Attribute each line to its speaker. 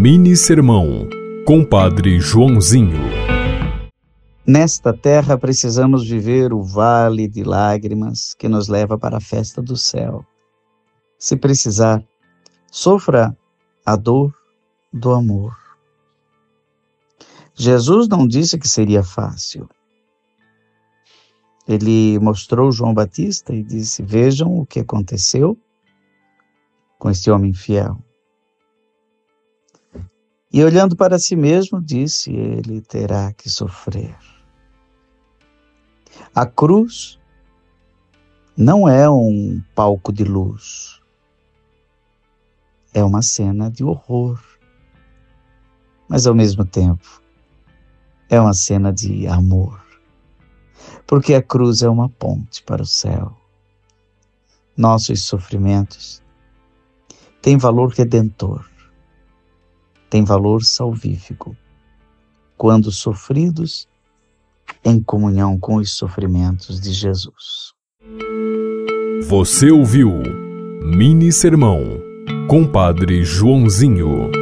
Speaker 1: Mini Sermão, Compadre Joãozinho.
Speaker 2: Nesta terra precisamos viver o vale de lágrimas que nos leva para a festa do céu. Se precisar, sofra a dor do amor. Jesus não disse que seria fácil. Ele mostrou João Batista e disse: Vejam o que aconteceu com este homem fiel. E olhando para si mesmo, disse: Ele terá que sofrer. A cruz não é um palco de luz, é uma cena de horror, mas ao mesmo tempo é uma cena de amor, porque a cruz é uma ponte para o céu. Nossos sofrimentos têm valor redentor tem valor salvífico quando sofridos em comunhão com os sofrimentos de Jesus.
Speaker 1: Você ouviu Mini Sermão, Compadre Joãozinho.